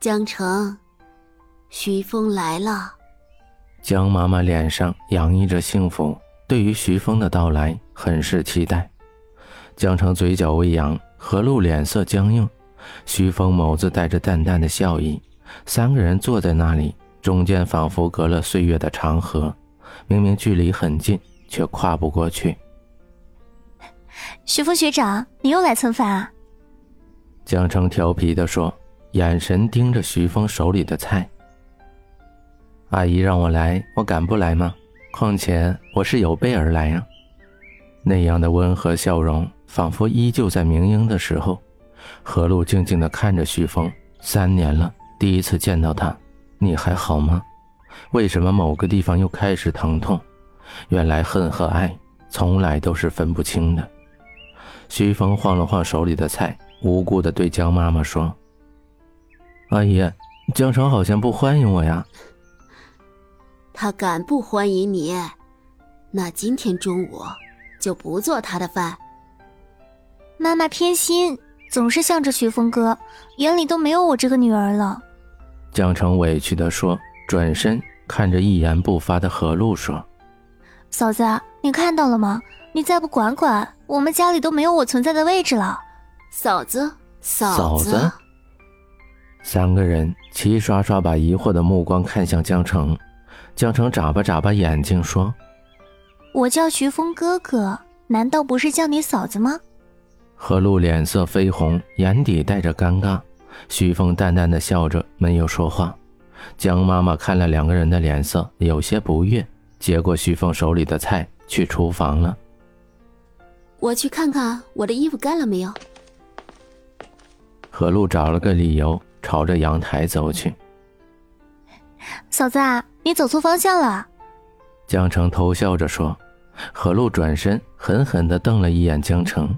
江城，徐峰来了。江妈妈脸上洋溢着幸福，对于徐峰的到来很是期待。江城嘴角微扬，何露脸色僵硬，徐峰眸子带着淡淡的笑意。三个人坐在那里，中间仿佛隔了岁月的长河，明明距离很近，却跨不过去。徐峰学长，你又来蹭饭啊？江城调皮地说，眼神盯着徐峰手里的菜。阿姨让我来，我敢不来吗？况且我是有备而来呀。那样的温和笑容，仿佛依旧在明英的时候。何露静静地看着徐峰，三年了，第一次见到他，你还好吗？为什么某个地方又开始疼痛？原来恨和爱从来都是分不清的。徐峰晃了晃手里的菜，无辜地对江妈妈说：“阿姨，江城好像不欢迎我呀。”他敢不欢迎你？那今天中午就不做他的饭。妈妈偏心，总是向着徐峰哥，眼里都没有我这个女儿了。江城委屈地说，转身看着一言不发的何露说：“嫂子，你看到了吗？你再不管管。”我们家里都没有我存在的位置了，嫂子，嫂子。三个人齐刷刷把疑惑的目光看向江城，江城眨巴眨巴眼睛说：“我叫徐峰哥哥，难道不是叫你嫂子吗？”何露脸色绯红，眼底带着尴尬。徐峰淡淡的笑着，没有说话。江妈妈看了两个人的脸色，有些不悦，接过徐峰手里的菜，去厨房了。我去看看我的衣服干了没有。何露找了个理由，朝着阳台走去。嫂子啊，你走错方向了。江城偷笑着说。何露转身，狠狠地瞪了一眼江城。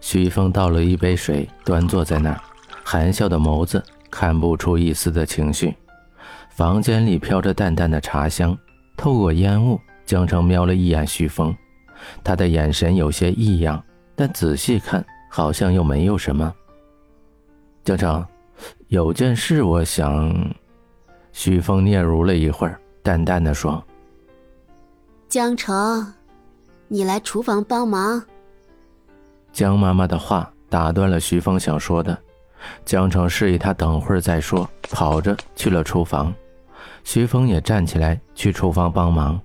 徐峰倒了一杯水，端坐在那儿，含笑的眸子看不出一丝的情绪。房间里飘着淡淡的茶香，透过烟雾，江城瞄了一眼徐峰。他的眼神有些异样，但仔细看，好像又没有什么。江城，有件事，我想。徐峰嗫嚅了一会儿，淡淡的说：“江城，你来厨房帮忙。”江妈妈的话打断了徐峰想说的。江城示意他等会儿再说，跑着去了厨房。徐峰也站起来去厨房帮忙，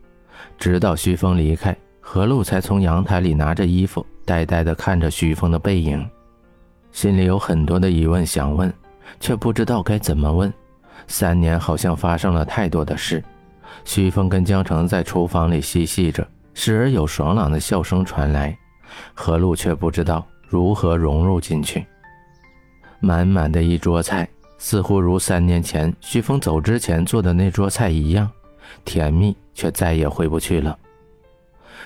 直到徐峰离开。何露才从阳台里拿着衣服，呆呆地看着徐峰的背影，心里有很多的疑问想问，却不知道该怎么问。三年好像发生了太多的事。徐峰跟江城在厨房里嬉戏着，时而有爽朗的笑声传来，何露却不知道如何融入进去。满满的一桌菜，似乎如三年前徐峰走之前做的那桌菜一样，甜蜜却再也回不去了。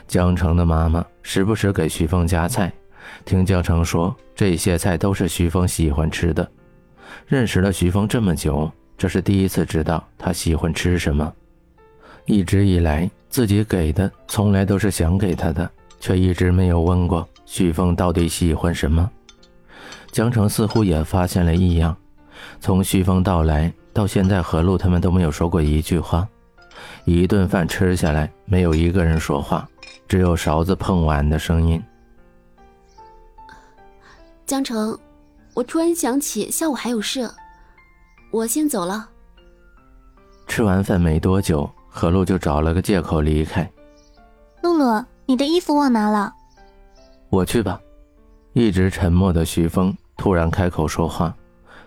江城的妈妈时不时给徐峰夹菜，听江城说，这些菜都是徐峰喜欢吃的。认识了徐峰这么久，这是第一次知道他喜欢吃什么。一直以来，自己给的从来都是想给他的，却一直没有问过徐峰到底喜欢什么。江城似乎也发现了异样，从徐峰到来到现在，何露他们都没有说过一句话。一顿饭吃下来，没有一个人说话。只有勺子碰碗的声音。江城，我突然想起下午还有事，我先走了。吃完饭没多久，何露就找了个借口离开。露露，你的衣服忘拿了。我去吧。一直沉默的徐峰突然开口说话，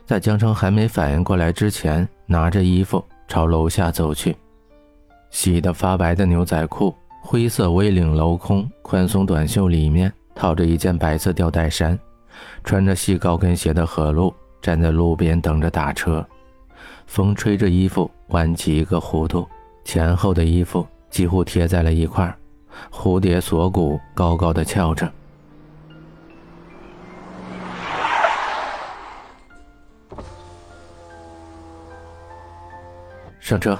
在江城还没反应过来之前，拿着衣服朝楼下走去。洗得发白的牛仔裤。灰色 V 领镂空宽松短袖，里面套着一件白色吊带衫，穿着细高跟鞋的何露站在路边等着打车。风吹着衣服弯起一个弧度，前后的衣服几乎贴在了一块蝴蝶锁骨高高的翘着。上车，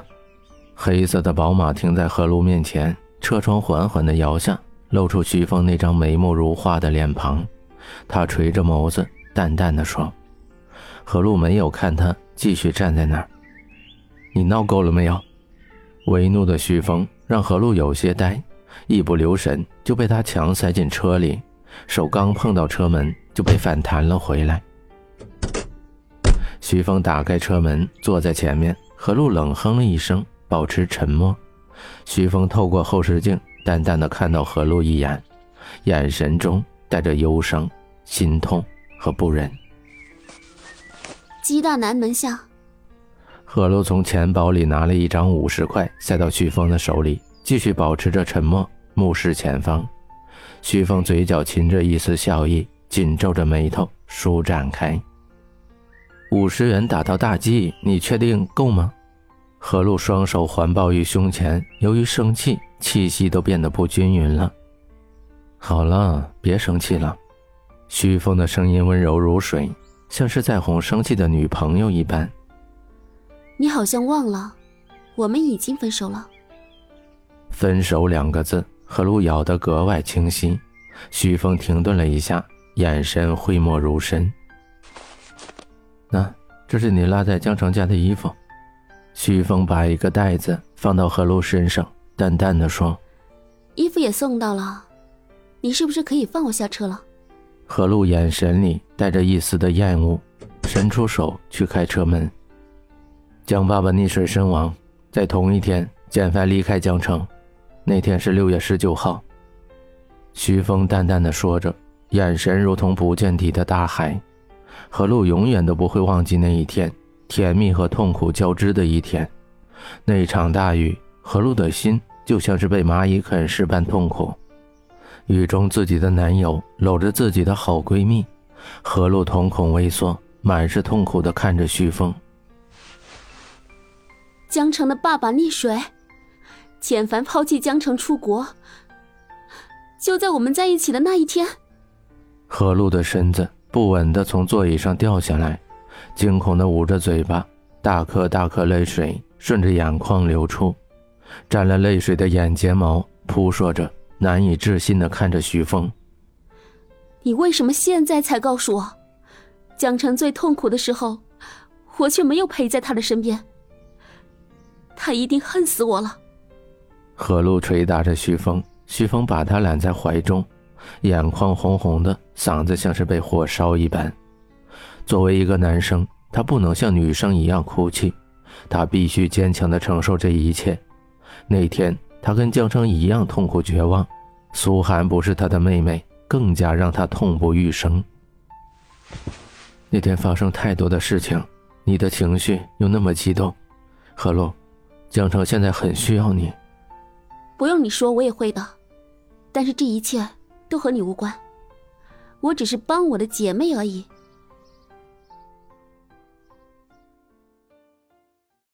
黑色的宝马停在何露面前。车窗缓缓的摇下，露出徐峰那张眉目如画的脸庞。他垂着眸子，淡淡的说：“何璐没有看他，继续站在那儿。你闹够了没有？为怒的徐峰让何璐有些呆，一不留神就被他强塞进车里，手刚碰到车门就被反弹了回来。徐峰打开车门，坐在前面。何璐冷哼了一声，保持沉默。徐峰透过后视镜，淡淡的看到何璐一眼，眼神中带着忧伤、心痛和不忍。鸡大南门下。何露从钱包里拿了一张五十块，塞到徐峰的手里，继续保持着沉默，目视前方。徐峰嘴角噙着一丝笑意，紧皱着眉头，舒展开。五十元打到大 G，，你确定够吗？何露双手环抱于胸前，由于生气，气息都变得不均匀了。好了，别生气了。徐峰的声音温柔如水，像是在哄生气的女朋友一般。你好像忘了，我们已经分手了。分手两个字，何璐咬得格外清晰。徐峰停顿了一下，眼神讳莫如深。那这是你落在江城家的衣服。徐峰把一个袋子放到何璐身上，淡淡的说：“衣服也送到了，你是不是可以放我下车了？”何露眼神里带着一丝的厌恶，伸出手去开车门。江爸爸溺水身亡，在同一天，简凡离开江城，那天是六月十九号。徐峰淡淡的说着，眼神如同不见底的大海。何露永远都不会忘记那一天，甜蜜和痛苦交织的一天。那场大雨，何露的心就像是被蚂蚁啃噬般痛苦。雨中，自己的男友搂着自己的好闺蜜，何露瞳孔微缩，满是痛苦的看着徐峰。江城的爸爸溺水，简凡抛弃江城出国，就在我们在一起的那一天。何露的身子。不稳地从座椅上掉下来，惊恐地捂着嘴巴，大颗大颗泪水顺着眼眶流出，沾了泪水的眼睫毛扑朔着，难以置信的看着徐峰：“你为什么现在才告诉我？江城最痛苦的时候，我却没有陪在他的身边。他一定恨死我了。”何璐捶打着徐峰，徐峰把他揽在怀中。眼眶红红的，嗓子像是被火烧一般。作为一个男生，他不能像女生一样哭泣，他必须坚强的承受这一切。那天，他跟江城一样痛苦绝望。苏寒不是他的妹妹，更加让他痛不欲生。那天发生太多的事情，你的情绪又那么激动，何璐，江城现在很需要你。不用你说，我也会的。但是这一切。都和你无关，我只是帮我的姐妹而已。